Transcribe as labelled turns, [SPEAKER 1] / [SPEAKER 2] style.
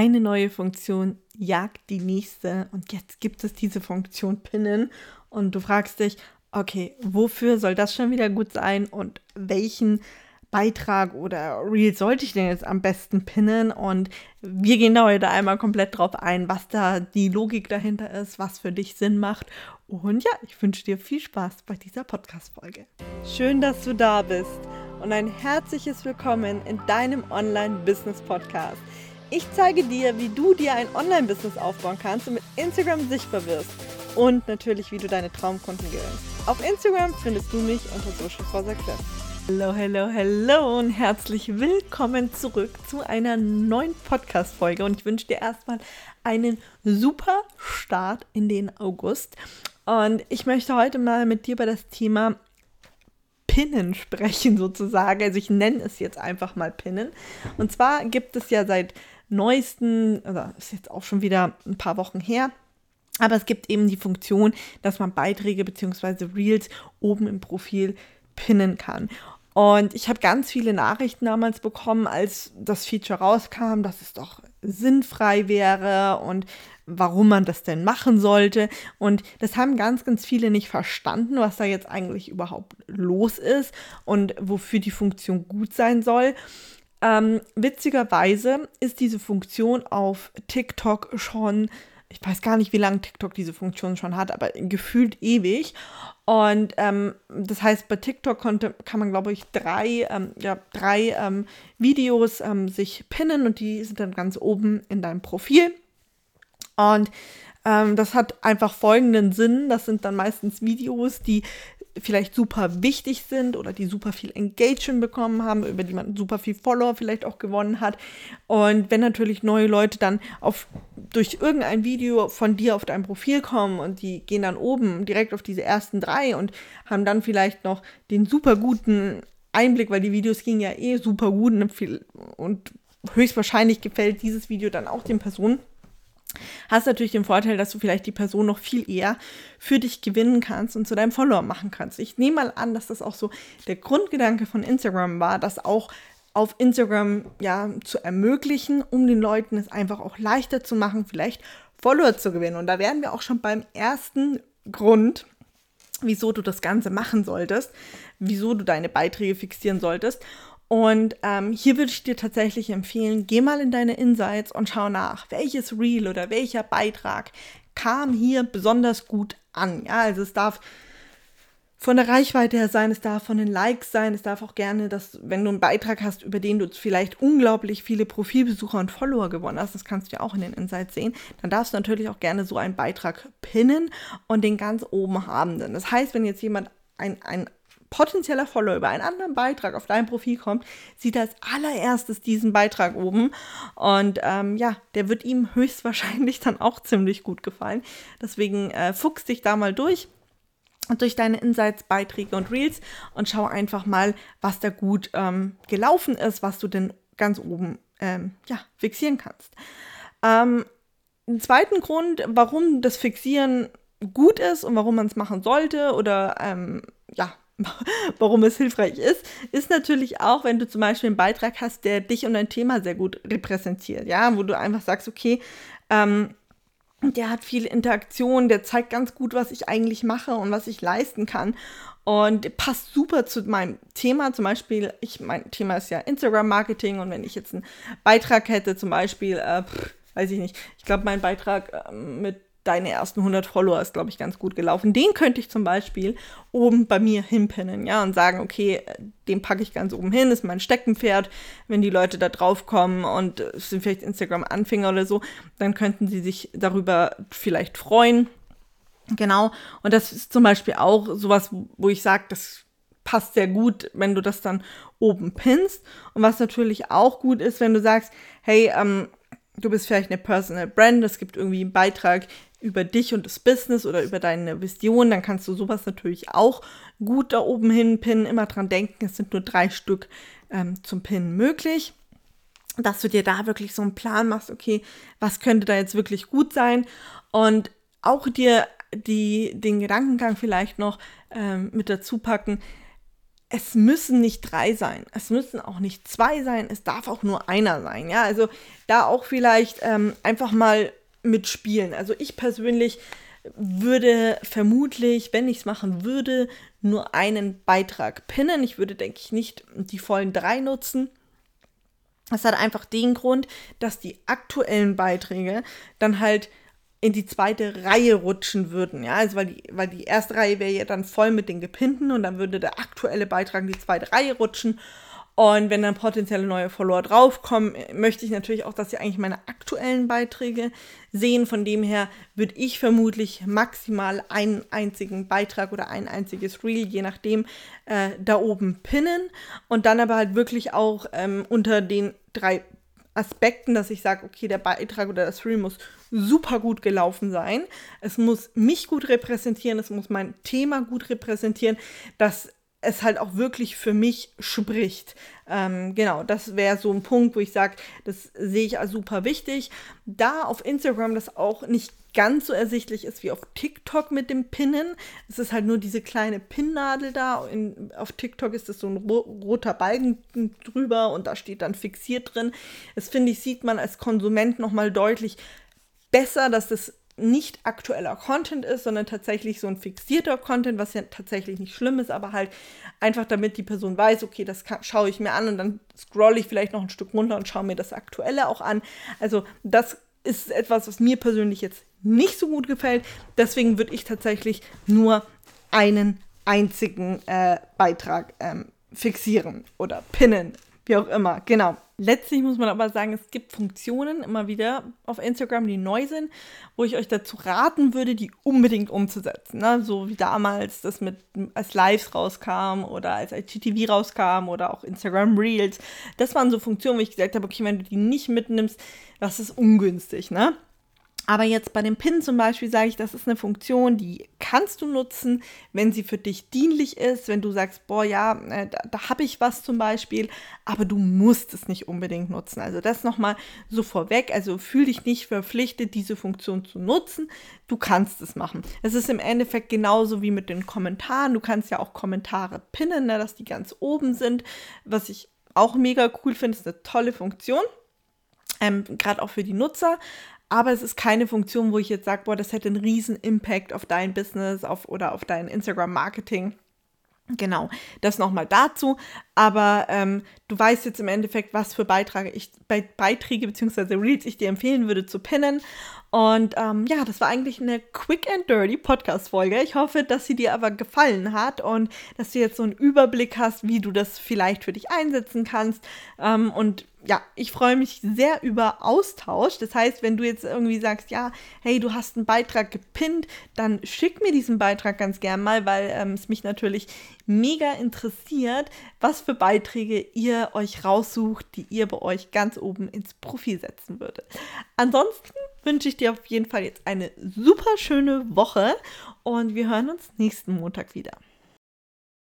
[SPEAKER 1] Eine neue Funktion jagt die nächste und jetzt gibt es diese Funktion Pinnen und du fragst dich, okay, wofür soll das schon wieder gut sein und welchen Beitrag oder Reel sollte ich denn jetzt am besten pinnen? Und wir gehen da heute einmal komplett drauf ein, was da die Logik dahinter ist, was für dich Sinn macht. Und ja, ich wünsche dir viel Spaß bei dieser Podcast-Folge. Schön, dass du da bist und ein herzliches Willkommen in deinem Online-Business-Podcast. Ich zeige dir, wie du dir ein Online-Business aufbauen kannst und mit Instagram sichtbar wirst. Und natürlich, wie du deine Traumkunden gewinnst. Auf Instagram findest du mich unter Social for Success. Hallo, hallo, hallo und herzlich willkommen zurück zu einer neuen Podcast-Folge. Und ich wünsche dir erstmal einen super Start in den August. Und ich möchte heute mal mit dir über das Thema Pinnen sprechen, sozusagen. Also ich nenne es jetzt einfach mal Pinnen. Und zwar gibt es ja seit neuesten, also ist jetzt auch schon wieder ein paar Wochen her, aber es gibt eben die Funktion, dass man Beiträge bzw. Reels oben im Profil pinnen kann. Und ich habe ganz viele Nachrichten damals bekommen, als das Feature rauskam, dass es doch sinnfrei wäre und warum man das denn machen sollte. Und das haben ganz, ganz viele nicht verstanden, was da jetzt eigentlich überhaupt los ist und wofür die Funktion gut sein soll. Ähm, witzigerweise ist diese Funktion auf TikTok schon, ich weiß gar nicht, wie lange TikTok diese Funktion schon hat, aber gefühlt ewig. Und ähm, das heißt, bei TikTok konnte, kann man, glaube ich, drei, ähm, ja, drei ähm, Videos ähm, sich pinnen und die sind dann ganz oben in deinem Profil. Und ähm, das hat einfach folgenden Sinn. Das sind dann meistens Videos, die vielleicht super wichtig sind oder die super viel Engagement bekommen haben, über die man super viel Follower vielleicht auch gewonnen hat. Und wenn natürlich neue Leute dann auf, durch irgendein Video von dir auf dein Profil kommen und die gehen dann oben direkt auf diese ersten drei und haben dann vielleicht noch den super guten Einblick, weil die Videos gingen ja eh super gut und höchstwahrscheinlich gefällt dieses Video dann auch den Personen hast natürlich den Vorteil, dass du vielleicht die Person noch viel eher für dich gewinnen kannst und zu deinem Follower machen kannst. Ich nehme mal an, dass das auch so der Grundgedanke von Instagram war, das auch auf Instagram ja zu ermöglichen, um den Leuten es einfach auch leichter zu machen, vielleicht Follower zu gewinnen. Und da wären wir auch schon beim ersten Grund, wieso du das Ganze machen solltest, wieso du deine Beiträge fixieren solltest. Und ähm, hier würde ich dir tatsächlich empfehlen, geh mal in deine Insights und schau nach, welches Reel oder welcher Beitrag kam hier besonders gut an. Ja, also es darf von der Reichweite her sein, es darf von den Likes sein, es darf auch gerne, dass, wenn du einen Beitrag hast, über den du vielleicht unglaublich viele Profilbesucher und Follower gewonnen hast, das kannst du ja auch in den Insights sehen, dann darfst du natürlich auch gerne so einen Beitrag pinnen und den ganz oben haben. Das heißt, wenn jetzt jemand ein, ein potenzieller Follower über einen anderen Beitrag auf dein Profil kommt, sieht als allererstes diesen Beitrag oben. Und ähm, ja, der wird ihm höchstwahrscheinlich dann auch ziemlich gut gefallen. Deswegen äh, fuchs dich da mal durch durch deine Insights, Beiträge und Reels und schau einfach mal, was da gut ähm, gelaufen ist, was du denn ganz oben ähm, ja, fixieren kannst. Ähm, einen zweiten Grund, warum das Fixieren gut ist und warum man es machen sollte oder ähm, ja, warum es hilfreich ist, ist natürlich auch, wenn du zum Beispiel einen Beitrag hast, der dich und dein Thema sehr gut repräsentiert, ja, wo du einfach sagst, okay, ähm, der hat viel Interaktion, der zeigt ganz gut, was ich eigentlich mache und was ich leisten kann. Und passt super zu meinem Thema. Zum Beispiel, ich, mein Thema ist ja Instagram-Marketing und wenn ich jetzt einen Beitrag hätte, zum Beispiel, äh, pff, weiß ich nicht, ich glaube, mein Beitrag äh, mit deine ersten 100 Follower ist, glaube ich, ganz gut gelaufen. Den könnte ich zum Beispiel oben bei mir hinpinnen, ja, und sagen, okay, den packe ich ganz oben hin, ist mein Steckenpferd. Wenn die Leute da drauf kommen und sind vielleicht Instagram-Anfänger oder so, dann könnten sie sich darüber vielleicht freuen. Genau. Und das ist zum Beispiel auch sowas, wo ich sage, das passt sehr gut, wenn du das dann oben pinnst. Und was natürlich auch gut ist, wenn du sagst, hey, ähm, du bist vielleicht eine Personal Brand, es gibt irgendwie einen Beitrag über dich und das Business oder über deine Vision, dann kannst du sowas natürlich auch gut da oben hin pinnen. Immer dran denken, es sind nur drei Stück ähm, zum Pinnen möglich. Dass du dir da wirklich so einen Plan machst, okay, was könnte da jetzt wirklich gut sein? Und auch dir die, den Gedankengang vielleicht noch ähm, mit dazu packen, es müssen nicht drei sein, es müssen auch nicht zwei sein, es darf auch nur einer sein. Ja, also da auch vielleicht ähm, einfach mal mitspielen. Also ich persönlich würde vermutlich, wenn ich es machen würde, nur einen Beitrag pinnen. Ich würde, denke ich, nicht die vollen drei nutzen. Das hat einfach den Grund, dass die aktuellen Beiträge dann halt in die zweite Reihe rutschen würden. Ja, also weil die, weil die erste Reihe wäre ja dann voll mit den Gepinnten und dann würde der aktuelle Beitrag in die zweite Reihe rutschen. Und wenn dann potenzielle neue Follower draufkommen, möchte ich natürlich auch, dass sie eigentlich meine aktuellen Beiträge sehen. Von dem her würde ich vermutlich maximal einen einzigen Beitrag oder ein einziges Reel, je nachdem, äh, da oben pinnen. Und dann aber halt wirklich auch ähm, unter den drei Aspekten, dass ich sage, okay, der Beitrag oder das Reel muss super gut gelaufen sein. Es muss mich gut repräsentieren, es muss mein Thema gut repräsentieren, dass es halt auch wirklich für mich spricht. Ähm, genau, das wäre so ein Punkt, wo ich sage, das sehe ich als super wichtig. Da auf Instagram das auch nicht ganz so ersichtlich ist wie auf TikTok mit dem Pinnen. Es ist halt nur diese kleine Pinnnadel da. In, auf TikTok ist es so ein ro roter Balken drüber und da steht dann fixiert drin. Das finde ich, sieht man als Konsument nochmal deutlich besser, dass das nicht aktueller Content ist, sondern tatsächlich so ein fixierter Content, was ja tatsächlich nicht schlimm ist, aber halt einfach damit die Person weiß, okay, das schaue ich mir an und dann scrolle ich vielleicht noch ein Stück runter und schaue mir das Aktuelle auch an. Also das ist etwas, was mir persönlich jetzt nicht so gut gefällt. Deswegen würde ich tatsächlich nur einen einzigen äh, Beitrag ähm, fixieren oder pinnen, wie auch immer. Genau. Letztlich muss man aber sagen, es gibt Funktionen immer wieder auf Instagram, die neu sind, wo ich euch dazu raten würde, die unbedingt umzusetzen. Ne? So wie damals das mit als Lives rauskam oder als IGTV rauskam oder auch Instagram Reels. Das waren so Funktionen, wo ich gesagt habe, okay, wenn du die nicht mitnimmst, das ist ungünstig, ne? Aber jetzt bei dem Pin zum Beispiel sage ich, das ist eine Funktion, die kannst du nutzen, wenn sie für dich dienlich ist, wenn du sagst, boah, ja, äh, da, da habe ich was zum Beispiel, aber du musst es nicht unbedingt nutzen. Also das nochmal so vorweg. Also fühl dich nicht verpflichtet, diese Funktion zu nutzen. Du kannst es machen. Es ist im Endeffekt genauso wie mit den Kommentaren. Du kannst ja auch Kommentare pinnen, ne, dass die ganz oben sind. Was ich auch mega cool finde, ist eine tolle Funktion. Ähm, Gerade auch für die Nutzer aber es ist keine Funktion, wo ich jetzt sage, boah, das hätte einen riesen Impact auf dein Business auf, oder auf dein Instagram-Marketing. Genau, das nochmal dazu. Aber ähm, du weißt jetzt im Endeffekt, was für Beiträge ich, Be Beiträge bzw. Reels ich dir empfehlen würde zu pinnen. Und ähm, ja, das war eigentlich eine quick and dirty Podcast-Folge. Ich hoffe, dass sie dir aber gefallen hat und dass du jetzt so einen Überblick hast, wie du das vielleicht für dich einsetzen kannst. Ähm, und ja, ich freue mich sehr über Austausch. Das heißt, wenn du jetzt irgendwie sagst, ja, hey, du hast einen Beitrag gepinnt, dann schick mir diesen Beitrag ganz gern mal, weil ähm, es mich natürlich mega interessiert, was für Beiträge ihr euch raussucht, die ihr bei euch ganz oben ins Profil setzen würdet. Ansonsten wünsche ich dir auf jeden Fall jetzt eine super schöne Woche und wir hören uns nächsten Montag wieder.